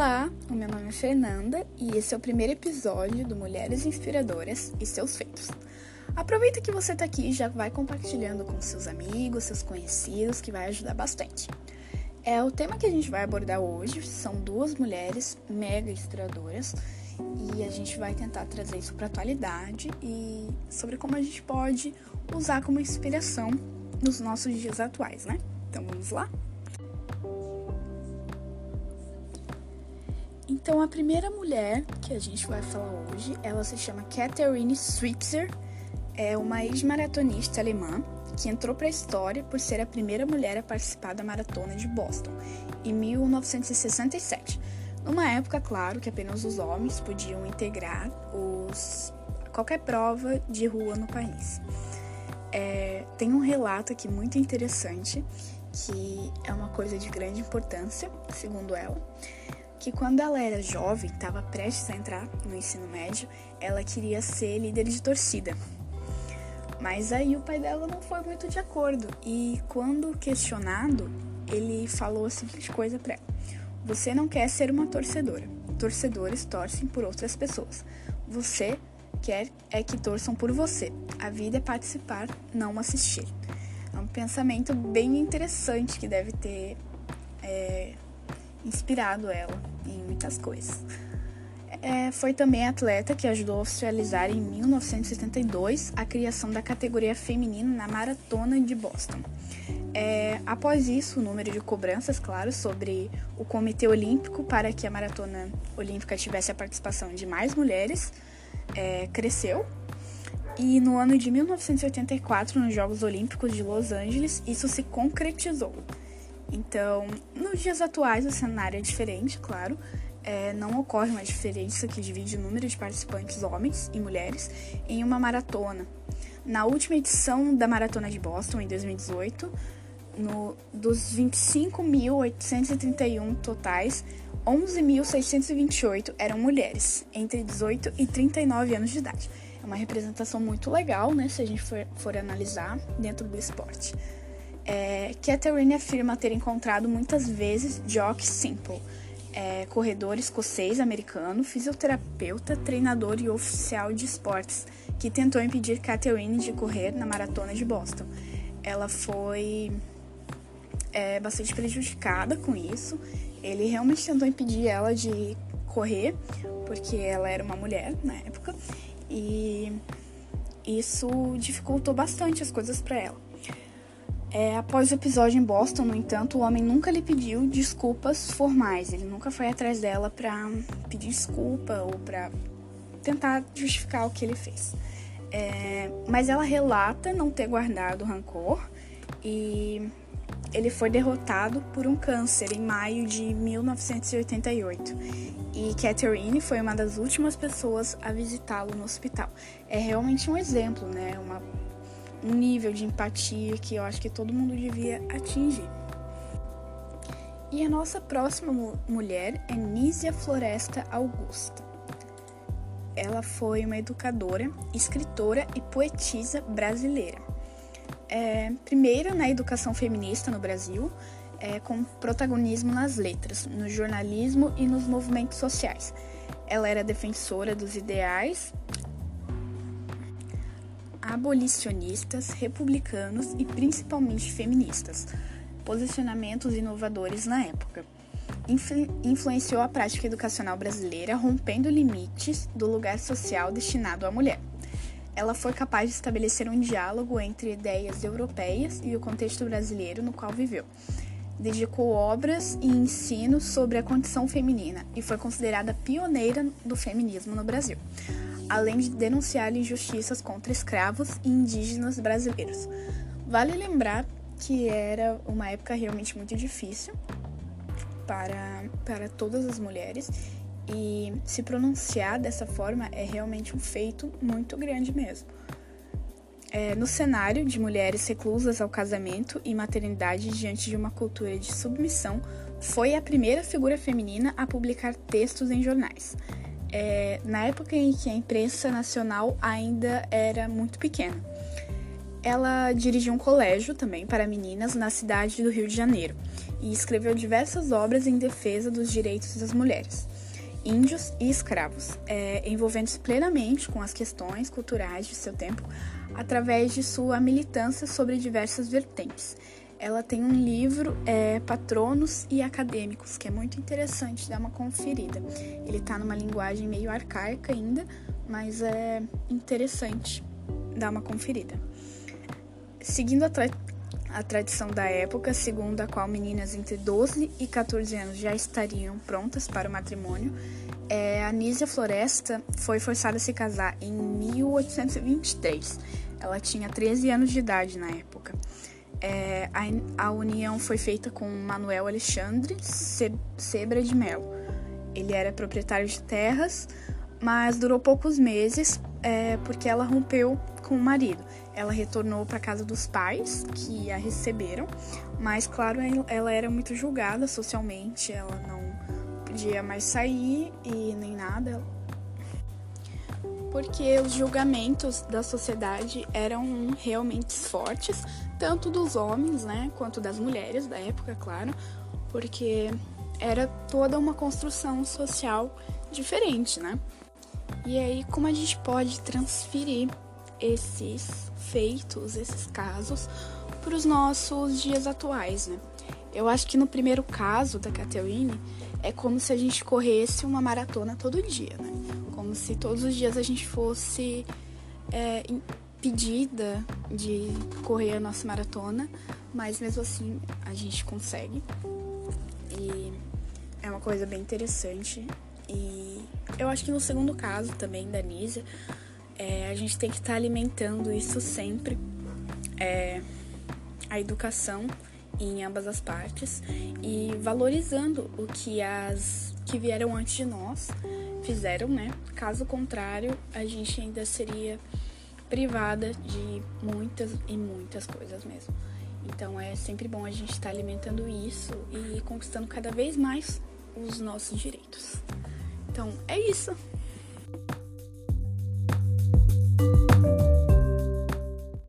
Olá, o meu nome é Fernanda e esse é o primeiro episódio do Mulheres Inspiradoras e seus feitos. Aproveita que você está aqui e já vai compartilhando com seus amigos, seus conhecidos, que vai ajudar bastante. É o tema que a gente vai abordar hoje são duas mulheres mega inspiradoras e a gente vai tentar trazer isso para a atualidade e sobre como a gente pode usar como inspiração nos nossos dias atuais, né? Então vamos lá? Então, a primeira mulher que a gente vai falar hoje, ela se chama Catherine Switzer, é uma ex-maratonista alemã que entrou para a história por ser a primeira mulher a participar da maratona de Boston em 1967. Numa época, claro, que apenas os homens podiam integrar os, qualquer prova de rua no país. É, tem um relato aqui muito interessante que é uma coisa de grande importância, segundo ela que quando ela era jovem, estava prestes a entrar no ensino médio, ela queria ser líder de torcida. Mas aí o pai dela não foi muito de acordo e quando questionado, ele falou a seguinte coisa para ela: Você não quer ser uma torcedora. Torcedores torcem por outras pessoas. Você quer é que torçam por você. A vida é participar, não assistir. É um pensamento bem interessante que deve ter é, inspirado ela em muitas coisas. É, foi também atleta que ajudou a oficializar em 1972 a criação da categoria feminina na maratona de Boston. É, após isso, o número de cobranças, claro, sobre o Comitê Olímpico para que a maratona olímpica tivesse a participação de mais mulheres é, cresceu. E no ano de 1984, nos Jogos Olímpicos de Los Angeles, isso se concretizou. Então, nos dias atuais o cenário é diferente, claro. É, não ocorre uma diferença que divide o número de participantes homens e mulheres em uma maratona. Na última edição da Maratona de Boston, em 2018, no, dos 25.831 totais, 11.628 eram mulheres, entre 18 e 39 anos de idade. É uma representação muito legal, né, se a gente for, for analisar dentro do esporte. É, Catherine afirma ter encontrado muitas vezes Jock Simple, é, corredor escocês-americano, fisioterapeuta, treinador e oficial de esportes, que tentou impedir Catherine de correr na maratona de Boston. Ela foi é, bastante prejudicada com isso. Ele realmente tentou impedir ela de correr, porque ela era uma mulher na época, e isso dificultou bastante as coisas para ela. É, após o episódio em Boston, no entanto, o homem nunca lhe pediu desculpas formais. Ele nunca foi atrás dela para pedir desculpa ou para tentar justificar o que ele fez. É, mas ela relata não ter guardado rancor e ele foi derrotado por um câncer em maio de 1988. E Catherine foi uma das últimas pessoas a visitá-lo no hospital. É realmente um exemplo, né? Uma um nível de empatia que eu acho que todo mundo devia atingir. E a nossa próxima mulher é Nízia Floresta Augusta. Ela foi uma educadora, escritora e poetisa brasileira. É, primeiro na educação feminista no Brasil, é, com protagonismo nas letras, no jornalismo e nos movimentos sociais. Ela era defensora dos ideais abolicionistas, republicanos e principalmente feministas, posicionamentos inovadores na época. Influ influenciou a prática educacional brasileira, rompendo limites do lugar social destinado à mulher. Ela foi capaz de estabelecer um diálogo entre ideias europeias e o contexto brasileiro no qual viveu. Dedicou obras e ensino sobre a condição feminina e foi considerada pioneira do feminismo no Brasil além de denunciar injustiças contra escravos e indígenas brasileiros. Vale lembrar que era uma época realmente muito difícil para, para todas as mulheres e se pronunciar dessa forma é realmente um feito muito grande mesmo. É, no cenário de mulheres reclusas ao casamento e maternidade diante de uma cultura de submissão, foi a primeira figura feminina a publicar textos em jornais é, na época em que a imprensa nacional ainda era muito pequena. Ela dirigiu um colégio também para meninas na cidade do Rio de Janeiro e escreveu diversas obras em defesa dos direitos das mulheres, índios e escravos, é, envolvendo-se plenamente com as questões culturais de seu tempo através de sua militância sobre diversas vertentes. Ela tem um livro, é, Patronos e Acadêmicos, que é muito interessante, dá uma conferida. Ele está numa linguagem meio arcaica ainda, mas é interessante dar uma conferida. Seguindo a, tra a tradição da época, segundo a qual meninas entre 12 e 14 anos já estariam prontas para o matrimônio, é, a Nísia Floresta foi forçada a se casar em 1823. Ela tinha 13 anos de idade na época. É, a, a, união foi feita com Manuel Alexandre Sebra de Mel. Ele era proprietário de terras, mas durou poucos meses é, porque ela rompeu com o marido. Ela retornou para casa dos pais, que a receberam, mas, claro, ela era muito julgada socialmente, ela não podia mais sair e nem nada. Porque os julgamentos da sociedade eram realmente fortes, tanto dos homens, né, quanto das mulheres da época, claro, porque era toda uma construção social diferente, né? E aí, como a gente pode transferir esses feitos, esses casos, para os nossos dias atuais, né? Eu acho que no primeiro caso da Catherine é como se a gente corresse uma maratona todo dia, né? Como se todos os dias a gente fosse é, impedida de correr a nossa maratona, mas mesmo assim a gente consegue. E é uma coisa bem interessante. E eu acho que no segundo caso também da Nízia, é, a gente tem que estar tá alimentando isso sempre. É, a educação em ambas as partes e valorizando o que as que vieram antes de nós fizeram, né? Caso contrário, a gente ainda seria privada de muitas e muitas coisas mesmo. Então é sempre bom a gente estar tá alimentando isso e conquistando cada vez mais os nossos direitos. Então é isso.